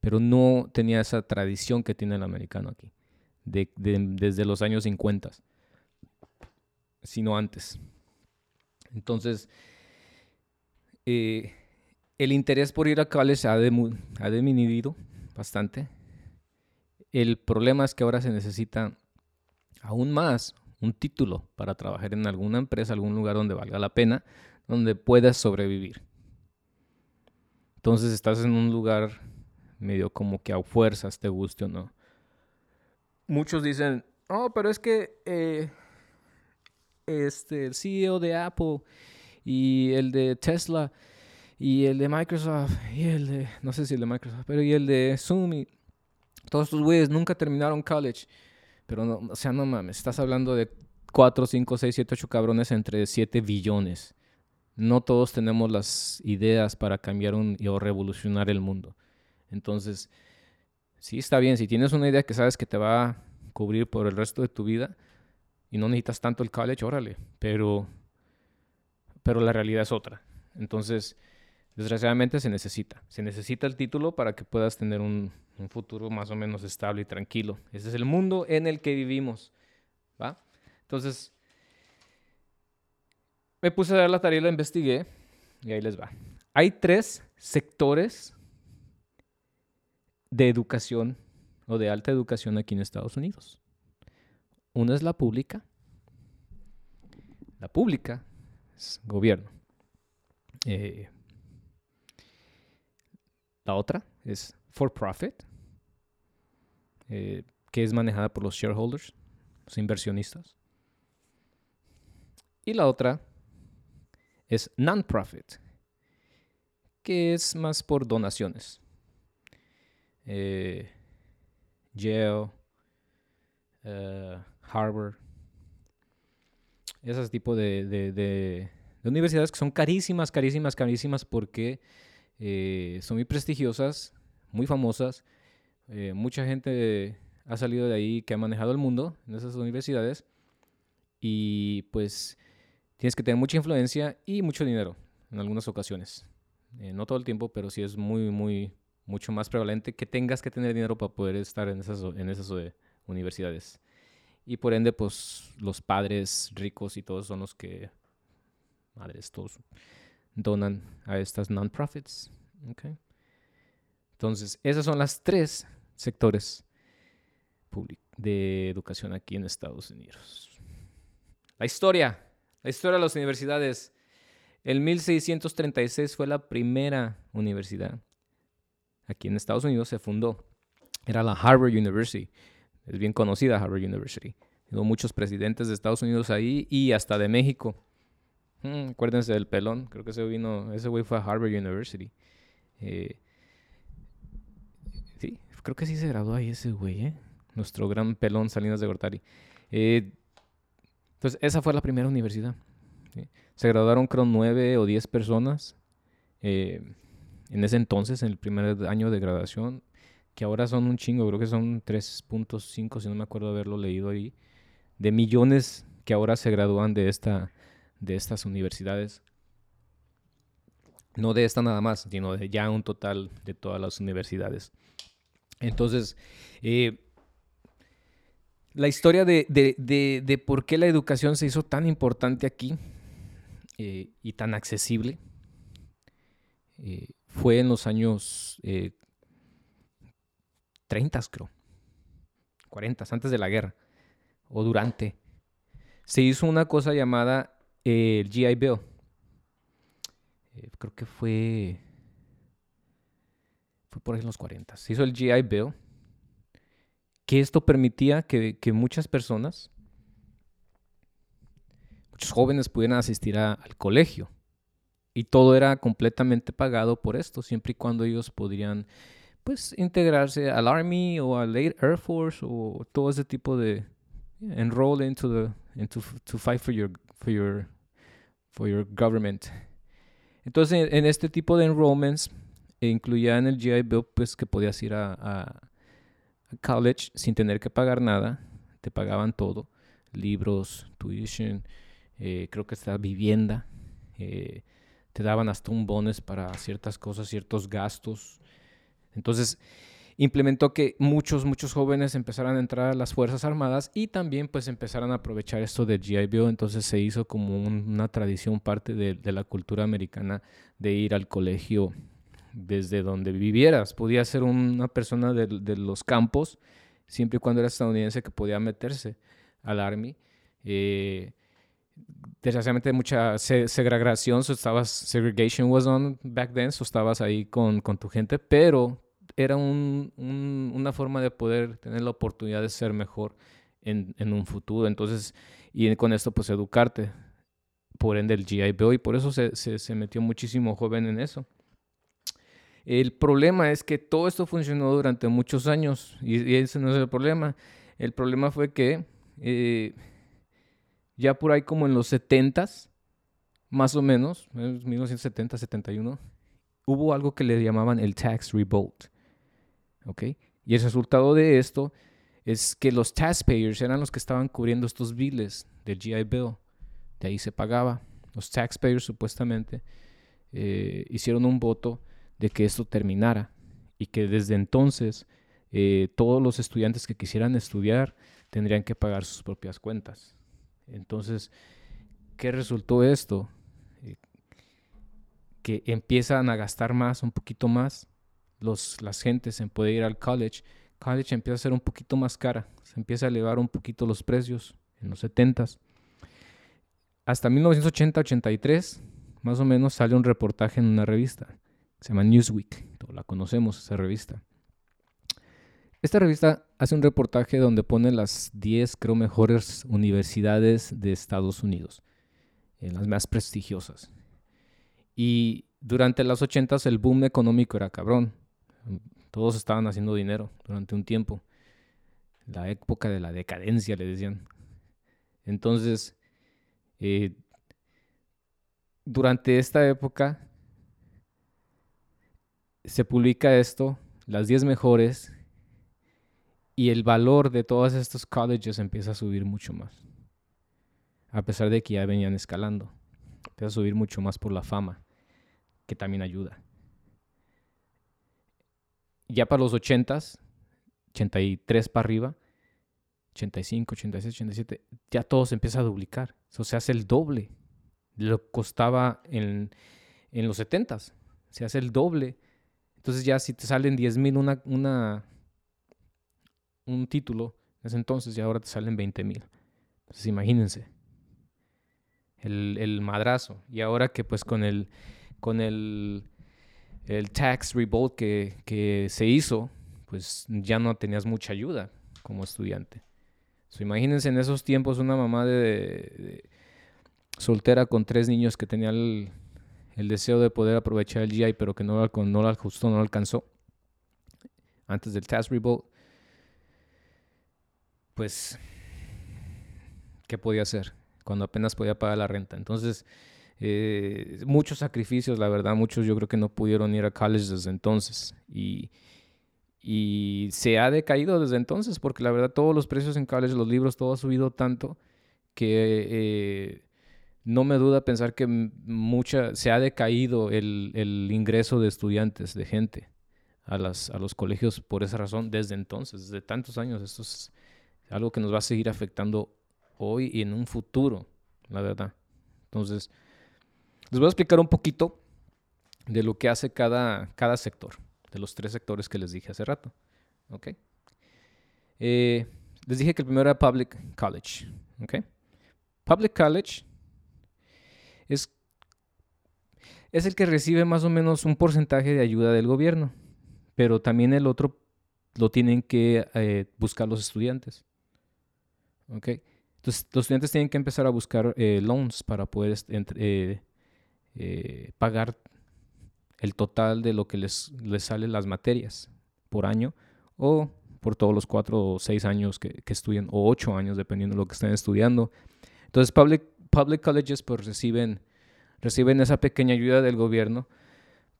pero no tenía esa tradición que tiene el americano aquí, desde los años 50, sino antes. Entonces, eh, el interés por ir a college ha, ha disminuido bastante. El problema es que ahora se necesita aún más un título para trabajar en alguna empresa, algún lugar donde valga la pena, donde puedas sobrevivir. Entonces estás en un lugar medio como que a fuerzas te guste o no. Muchos dicen, oh, pero es que eh, este, el CEO de Apple y el de Tesla y el de Microsoft y el de, no sé si el de Microsoft, pero y el de Zoom y todos estos güeyes nunca terminaron college. Pero no, o sea, no mames, estás hablando de 4, 5, 6, 7, 8 cabrones entre 7 billones. No todos tenemos las ideas para cambiar un, o revolucionar el mundo. Entonces, sí está bien, si tienes una idea que sabes que te va a cubrir por el resto de tu vida y no necesitas tanto el college, órale, pero, pero la realidad es otra. Entonces, desgraciadamente se necesita. Se necesita el título para que puedas tener un, futuro más o menos estable y tranquilo. Ese es el mundo en el que vivimos. ¿va? Entonces, me puse a dar la tarea y la investigué y ahí les va. Hay tres sectores de educación o de alta educación aquí en Estados Unidos. Una es la pública. La pública es gobierno. Eh, la otra es for profit, eh, que es manejada por los shareholders, los inversionistas. Y la otra es non-profit, que es más por donaciones. Eh, Yale, eh, Harvard, esos tipos de, universidades que son carísimas, carísimas, carísimas porque eh, son muy prestigiosas, muy famosas. mucha gente ha salido de ahí que ha manejado el mundo en esas universidades y pues tienes que tener mucha influencia y mucho dinero en algunas ocasiones. Eh, no todo el tiempo, pero sí es muy, muy, mucho más prevalente que tengas que tener dinero para poder estar en esas, en esas eh, universidades. Y por ende, pues los padres ricos y todos son los que, madres, todos donan a estas non-profits. Okay. Entonces, esas son las tres sectores de educación aquí en Estados Unidos. La historia. La historia de las universidades. En 1636 fue la primera universidad. Aquí en Estados Unidos se fundó. Era la Harvard University. Es bien conocida Harvard University. Hubo muchos presidentes de Estados Unidos ahí y hasta de México. Hmm, acuérdense del pelón. Creo que ese vino, ese güey fue a Harvard University. Eh, sí, creo que sí se graduó ahí ese güey, ¿eh? Nuestro gran pelón Salinas de Gortari. Eh, entonces, esa fue la primera universidad. Se graduaron, creo, nueve o diez personas eh, en ese entonces, en el primer año de graduación, que ahora son un chingo, creo que son 3.5, si no me acuerdo haberlo leído ahí, de millones que ahora se gradúan de, esta, de estas universidades. No de esta nada más, sino de ya un total de todas las universidades. Entonces, eh, la historia de, por qué la educación se hizo tan importante aquí eh, y tan accesible eh, fue en los años 30, eh, creo, 40, antes de la guerra o durante. Se hizo una cosa llamada el GI Bill. creo que fue, fue por ahí en los 40. Se hizo el GI Bill que esto permitía que, muchas personas, muchos jóvenes pudieran asistir al colegio. Y todo era completamente pagado por esto, siempre y cuando ellos podrían pues integrarse al Army o al Air Force o todo ese tipo de enroll into the into to fight for your for your for your government. Entonces en, este tipo de enrollments incluían el GI Bill pues que podías ir a college sin tener que pagar nada, te pagaban todo, libros, tuition, eh, creo que está vivienda, eh, te daban hasta un bonus para ciertas cosas, ciertos gastos. Entonces, implementó que muchos, muchos jóvenes empezaran a entrar a las Fuerzas Armadas y también pues empezaran a aprovechar esto del GI Bill. Entonces se hizo como una tradición, parte de, la cultura americana de ir al colegio desde donde vivieras. Podía ser una persona de, los campos, siempre y cuando era estadounidense, que podía meterse al Army. Eh, desgraciadamente mucha segregación, so estabas, segregation was on back then, so estabas ahí con, tu gente, pero era una forma de poder tener la oportunidad de ser mejor en, un futuro. Entonces, y con esto, pues educarte, por ende el GI Bill, y por eso se, se metió muchísimo joven en eso. El problema es que todo esto funcionó durante muchos años y, ese no es el problema. El problema fue que eh, ya por ahí como en los 70s, más o menos, 1970, 71, hubo algo que le llamaban el tax revolt. ¿Ok? Y el resultado de esto es que los taxpayers eran los que estaban cubriendo estos biles del GI Bill. De ahí se pagaba. Los taxpayers supuestamente eh, hicieron un voto de que esto terminara y que desde entonces eh, todos los estudiantes que quisieran estudiar tendrían que pagar sus propias cuentas. Entonces, qué resultó esto? Eh, que empiezan a gastar más, un poquito más, los, las gentes en poder ir al college. College empieza a ser un poquito más cara, se empieza a elevar un poquito los precios en los 70s. Hasta 1980-83, más o menos, sale un reportaje en una revista, se llama Newsweek, la conocemos esa revista. Esta revista hace un reportaje donde pone las 10, creo, mejores universidades de Estados Unidos, en las más prestigiosas. Y durante los 80 el boom económico era cabrón. Todos estaban haciendo dinero durante un tiempo. La época de la decadencia, le decían. Entonces, eh, durante esta época se publica esto, las 10 mejores, y el valor de todos estos colleges empieza a subir mucho más. A pesar de que ya venían escalando. Empieza a subir mucho más por la fama, que también ayuda. Ya para los 80s, 83 para arriba, 85, 86, 87, ya todo se empieza a duplicar. Eso se hace el doble de lo que costaba en, en los 70s. Se hace el doble. Entonces ya si te salen 10 mil una, una un título en ese entonces y ahora te salen 20 mil. Entonces imagínense el, madrazo. Y ahora que pues con el, con el, el tax revolt que, que, se hizo, pues ya no tenías mucha ayuda como estudiante. imagínense en esos tiempos una mamá de, soltera con tres niños que tenía el, deseo de poder aprovechar el GI, pero que no, no lo ajustó, no lo alcanzó. Antes del tax revolt pues, ¿qué podía hacer? Cuando apenas podía pagar la renta. Entonces, eh, muchos sacrificios, la verdad, muchos yo creo que no pudieron ir a college desde entonces. Y, y se ha decaído desde entonces, porque la verdad todos los precios en college, los libros, todo ha subido tanto que eh, no me duda pensar que mucha, se ha decaído el, el, ingreso de estudiantes, de gente a, las, a los colegios por esa razón desde entonces, desde tantos años. Esto es, algo que nos va a seguir afectando hoy y en un futuro, la verdad. Entonces, les voy a explicar un poquito de lo que hace cada, cada sector, de los tres sectores que les dije hace rato. ¿Ok? Eh, les dije que el primero era Public College. ¿Ok? Public College es, es el que recibe más o menos un porcentaje de ayuda del gobierno, pero también el otro lo tienen que eh, buscar los estudiantes. ¿Ok? Entonces, los estudiantes tienen que empezar a buscar eh, loans para poder eh, eh, pagar el total de lo que les, les sale las materias por año o por todos los cuatro o seis años que, que estudian, o ocho años, dependiendo de lo que estén estudiando. Entonces, public, public colleges pues reciben, reciben esa pequeña ayuda del gobierno,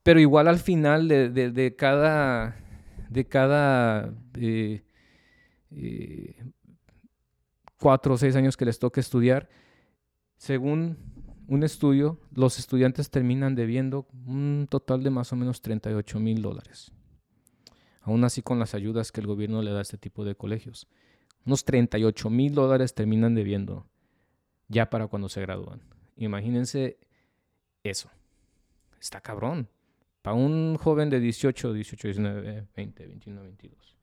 pero igual al final de, de, cada, de cada cuatro o seis años que les toque estudiar, según un estudio, los estudiantes terminan debiendo un total de más o menos 38 mil dólares. Aún así con las ayudas que el gobierno le da a este tipo de colegios. Unos 38 mil dólares terminan debiendo ya para cuando se gradúan. Imagínense eso. Está cabrón. Para un joven de 18, 18, 19, 20, 21, 22,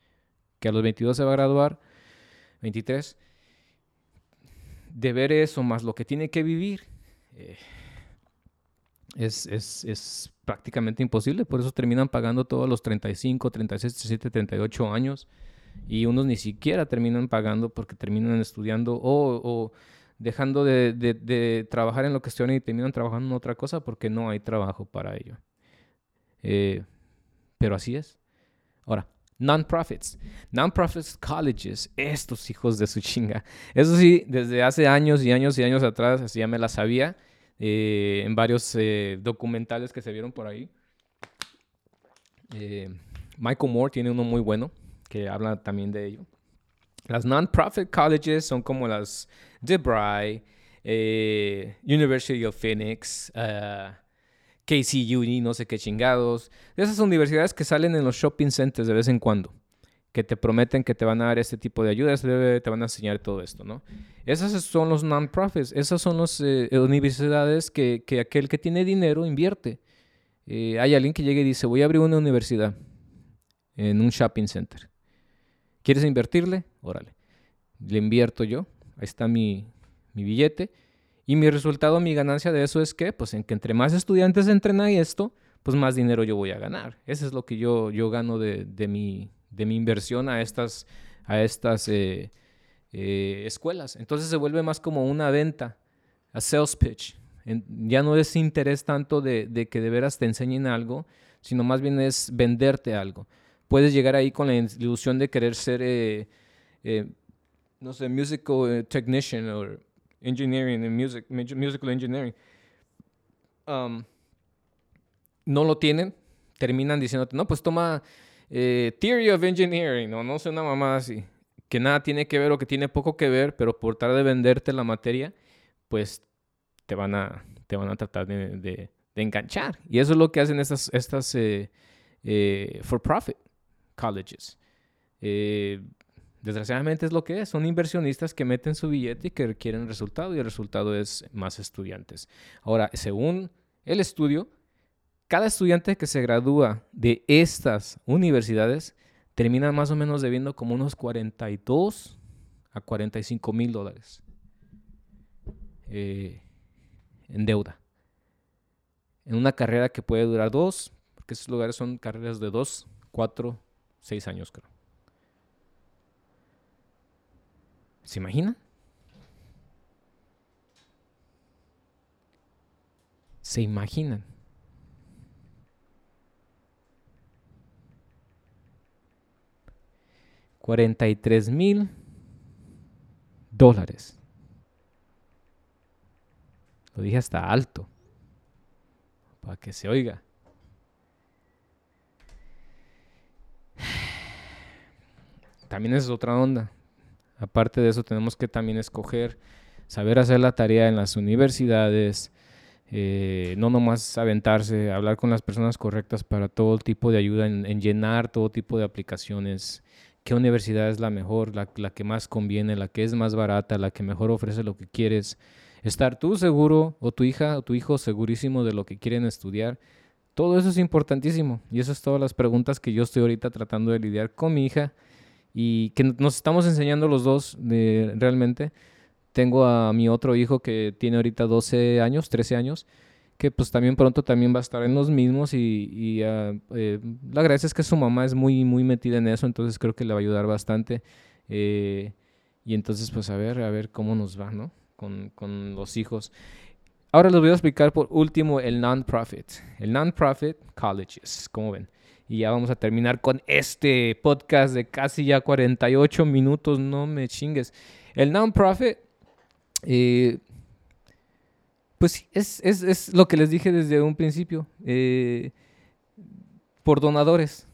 que a los 22 se va a graduar, 23, de ver eso más lo que tiene que vivir, eh, es, es, es, prácticamente imposible. Por eso terminan pagando todos los 35, 36, 37, 38 años. Y unos ni siquiera terminan pagando porque terminan estudiando o, dejando de, de, trabajar en lo que estudian y terminan trabajando en otra cosa porque no hay trabajo para ello. Eh, pero así es. Ahora, Non-profits. Non-profits colleges. Estos hijos de su chinga. Eso sí, desde hace años y años y años atrás, así ya me la sabía. Eh, en varios eh, documentales que se vieron por ahí. Eh, Michael Moore tiene uno muy bueno que habla también de ello. Las non-profit colleges son como las DeBry, University of Phoenix, KCU, no sé qué chingados. De esas universidades que salen en los shopping centers de vez en cuando. que te prometen que te van a dar este tipo de ayudas, te van a enseñar todo esto, ¿no? Esas son los non-profits, esas son las eh, universidades que, que, aquel que tiene dinero invierte. Eh, hay alguien que llega y dice, voy a abrir una universidad en un shopping center. ¿Quieres invertirle? Órale. Le invierto yo, ahí está mi billete. Y mi resultado, mi ganancia de eso es que, pues en que entre más estudiantes entren a esto, pues más dinero yo voy a ganar. Eso es lo que yo, yo gano de, de, mi, de mi inversión a estas, a estas eh, eh, escuelas. Entonces se vuelve más como una venta, a sales pitch. ya no es interés tanto de, de, que de veras te enseñen algo, sino más bien es venderte algo. Puedes llegar ahí con la ilusión de querer ser, eh, no sé, musical technician o engineering and music, musical engineering. Um, no lo tienen, terminan diciéndote, no, pues toma eh, Theory of Engineering, o no sé, una mamá así, que nada tiene que ver o que tiene poco que ver, pero por tratar de venderte la materia, pues te van a, te van a tratar de, enganchar. Y eso es lo que hacen estas, estas eh, eh, for-profit colleges. Desgraciadamente es lo que es. Son inversionistas que meten su billete y que requieren resultado y el resultado es más estudiantes. Ahora, según el estudio, cada estudiante que se gradúa de estas universidades termina más o menos debiendo como unos 42 a 45 mil dólares eh, en deuda. En una carrera que puede durar dos, porque esos lugares son carreras de dos, cuatro, seis años creo. ¿Se imaginan? ¿Se imaginan? 43 mil dólares. Lo dije hasta alto, para que se oiga. También es otra onda. Aparte de eso, tenemos que también escoger, saber hacer la tarea en las universidades, eh, no nomás aventarse, hablar con las personas correctas para todo tipo de ayuda en llenar todo tipo de aplicaciones qué universidad es la mejor, la, que más conviene, la que es más barata, la que mejor ofrece lo que quieres. Estar tú seguro o tu hija o tu hijo segurísimo de lo que quieren estudiar. Todo eso es importantísimo y esas son todas las preguntas que yo estoy ahorita tratando de lidiar con mi hija y que nos estamos enseñando los dos realmente. Tengo a mi otro hijo que tiene ahorita 12 años, 13 años que pues también pronto también va a estar en los mismos y, ah, eh, la gracia es que su mamá es muy, muy metida en eso, entonces creo que le va a ayudar bastante. Eh, y entonces pues a ver, a ver cómo nos va, ¿no? Con, con los hijos. Ahora les voy a explicar por último el non-profit. El non-profit colleges, como ven. Y ya vamos a terminar con este podcast de casi ya 48 minutos, no me chingues. El non-profit... Eh, pues es, es, es, lo que les dije desde un principio. Eh, por donadores.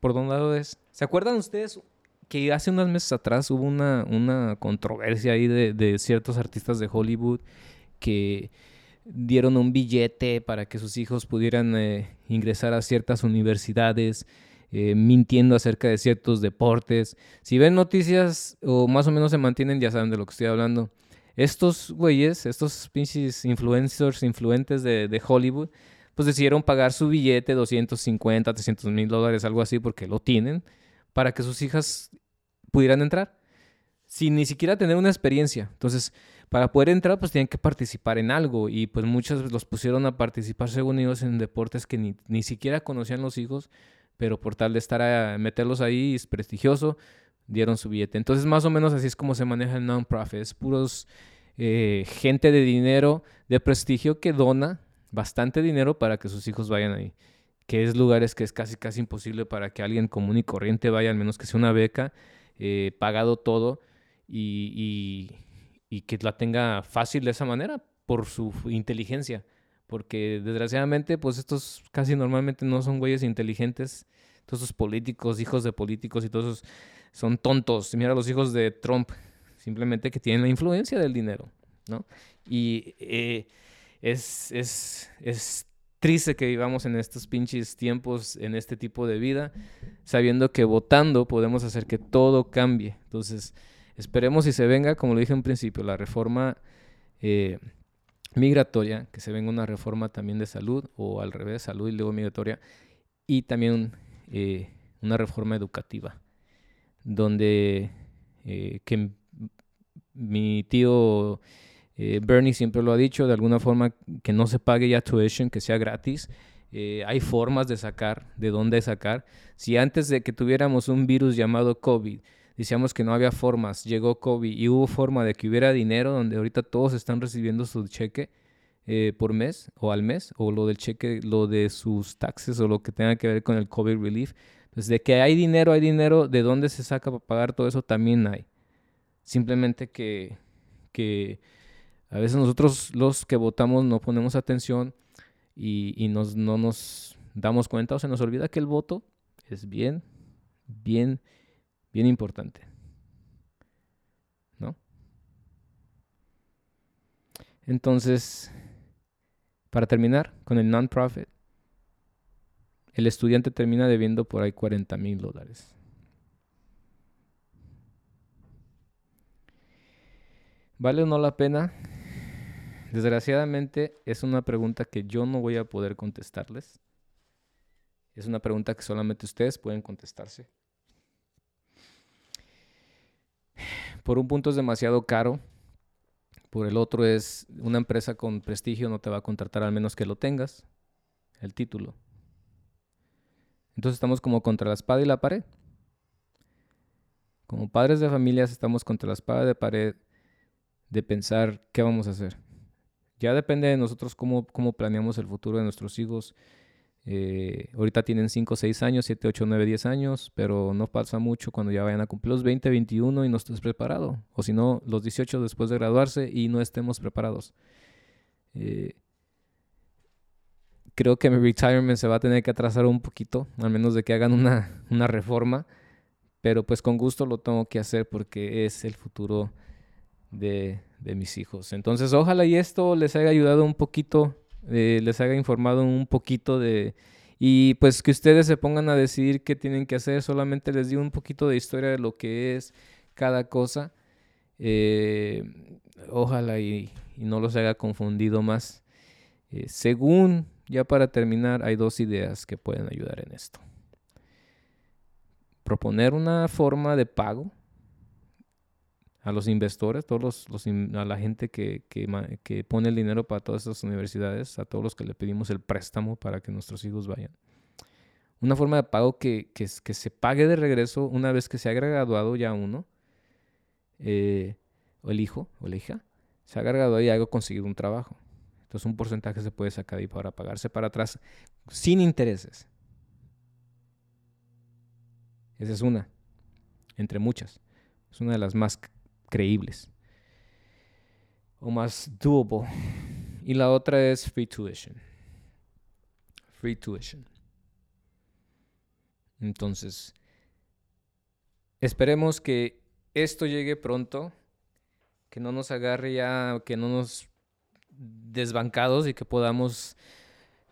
Por donadores. ¿Se acuerdan ustedes que hace unos meses atrás hubo una, una controversia ahí de, de, ciertos artistas de Hollywood que dieron un billete para que sus hijos pudieran eh, ingresar a ciertas universidades? Eh, mintiendo acerca de ciertos deportes. Si ven noticias o más o menos se mantienen, ya saben de lo que estoy hablando estos güeyes, estos pinches influencers, influentes de, Hollywood, pues decidieron pagar su billete, 250, 300 mil dólares, algo así, porque lo tienen, para que sus hijas pudieran entrar, sin ni siquiera tener una experiencia. Entonces, para poder entrar, pues tienen que participar en algo, y pues muchos los pusieron a participar, según ellos, en deportes que ni, ni siquiera conocían los hijos, pero por tal de estar a meterlos ahí, es prestigioso, dieron su billete. Entonces, más o menos así es como se maneja el non-profit. Es puros eh, gente de dinero, de prestigio, que dona bastante dinero para que sus hijos vayan ahí. Que es lugares que es casi, casi imposible para que alguien común y corriente vaya, al menos que sea una beca, eh, pagado todo y, y, que la tenga fácil de esa manera por su inteligencia. Porque desgraciadamente, pues estos casi normalmente no son güeyes inteligentes. Todos esos políticos, hijos de políticos y todos esos son tontos. Mira los hijos de Trump, simplemente que tienen la influencia del dinero, ¿no? Y eh, es, es, es, triste que vivamos en estos pinches tiempos, en este tipo de vida, sabiendo que votando podemos hacer que todo cambie. Entonces, esperemos si se venga, como lo dije en principio, la reforma eh, migratoria, que se venga una reforma también de salud, o al revés, salud y luego migratoria, y también eh, una reforma educativa, donde eh, que mi tío eh, Bernie siempre lo ha dicho, de alguna forma que no se pague ya tuition, que sea gratis. Eh, hay formas de sacar, de dónde sacar. Si antes de que tuviéramos un virus llamado COVID, decíamos que no había formas, llegó COVID y hubo forma de que hubiera dinero, donde ahorita todos están recibiendo su cheque eh, por mes o al mes, o lo del cheque, lo de sus taxes o lo que tenga que ver con el COVID relief. Pues de que hay dinero, hay dinero, de dónde se saca para pagar todo eso también hay. Simplemente que, que a veces nosotros los que votamos no ponemos atención y, no nos damos cuenta o se nos olvida que el voto es bien, bien, bien importante. ¿No? Entonces, para terminar con el non-profit, el estudiante termina debiendo por ahí 40 mil dólares. ¿Vale o no la pena Desgraciadamente es una pregunta que yo no voy a poder contestarles. Es una pregunta que solamente ustedes pueden contestarse. Por un punto es demasiado caro. Por el otro es una empresa con prestigio no te va a contratar al menos que lo tengas, el título. Entonces estamos como contra la espada y la pared. Como padres de familias estamos contra la espada de pared de pensar qué vamos a hacer. Ya depende de nosotros cómo, cómo planeamos el futuro de nuestros hijos. Eh, ahorita tienen 5, 6 años, 7, 8, 9, 10 años, pero no pasa mucho cuando ya vayan a cumplir los 20, 21 y no estés preparado. O si no, los 18 después de graduarse y no estemos preparados. Eh, creo que mi retirement se va a tener que atrasar un poquito, al menos de que hagan una, una reforma. Pero pues con gusto lo tengo que hacer porque es el futuro de, de mis hijos. Entonces, ojalá y esto les haya ayudado un poquito, eh, les haya informado un poquito de... Y pues que ustedes se pongan a decidir qué tienen que hacer. Solamente les digo un poquito de historia de lo que es cada cosa. Eh, ojalá y, no los haya confundido más. Eh, según, ya para terminar, hay dos ideas que pueden ayudar en esto. Proponer una forma de pago a los inversores, a la gente que, que, pone el dinero para todas estas universidades, a todos los que le pedimos el préstamo para que nuestros hijos vayan. Una forma de pago que, que, se pague de regreso una vez que se haya graduado ya uno, eh, o el hijo o la hija, se ha graduado y ha conseguido un trabajo. Entonces un porcentaje se puede sacar ahí para pagarse para atrás sin intereses. Esa es una, entre muchas. Es una de las más creíbles o más doable. Y la otra es free tuition. Free tuition. Entonces, esperemos que esto llegue pronto, que no nos agarre ya, que no nos desbancados y que podamos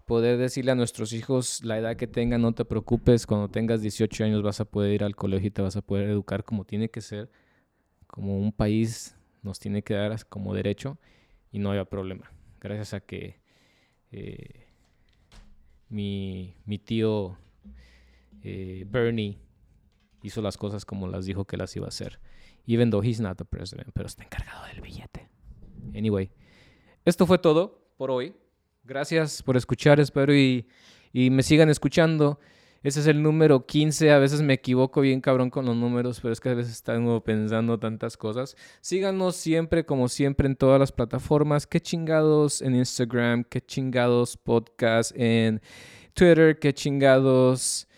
poder decirle a nuestros hijos la edad que tengan, no te preocupes, cuando tengas 18 años vas a poder ir al colegio y te vas a poder educar como tiene que ser como un país nos tiene que dar como derecho y no haya problema. Gracias a que eh, mi, tío eh, Bernie hizo las cosas como las dijo que las iba a hacer. Even though he's not the president, pero está encargado del billete. Anyway, esto fue todo por hoy. Gracias por escuchar, espero y, y me sigan escuchando. Ese es el número 15. A veces me equivoco bien cabrón con los números, pero es que a veces están pensando tantas cosas. Síganos siempre, como siempre, en todas las plataformas. Qué chingados en Instagram, qué chingados podcast en Twitter, qué chingados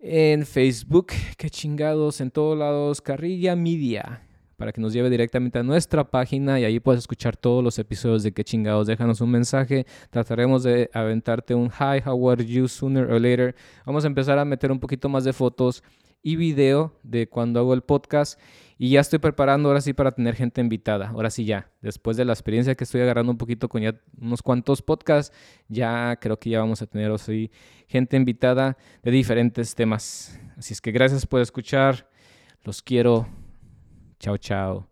en Facebook, qué chingados en todos lados. Carrilla Media para que nos lleve directamente a nuestra página y ahí puedes escuchar todos los episodios de qué chingados. Déjanos un mensaje. Trataremos de aventarte un hi, how are you, sooner or later. Vamos a empezar a meter un poquito más de fotos y video de cuando hago el podcast. Y ya estoy preparando ahora sí para tener gente invitada. Ahora sí ya, después de la experiencia que estoy agarrando un poquito con ya unos cuantos podcasts, ya creo que ya vamos a tener así gente invitada de diferentes temas. Así es que gracias por escuchar. Los quiero. Chao, chao.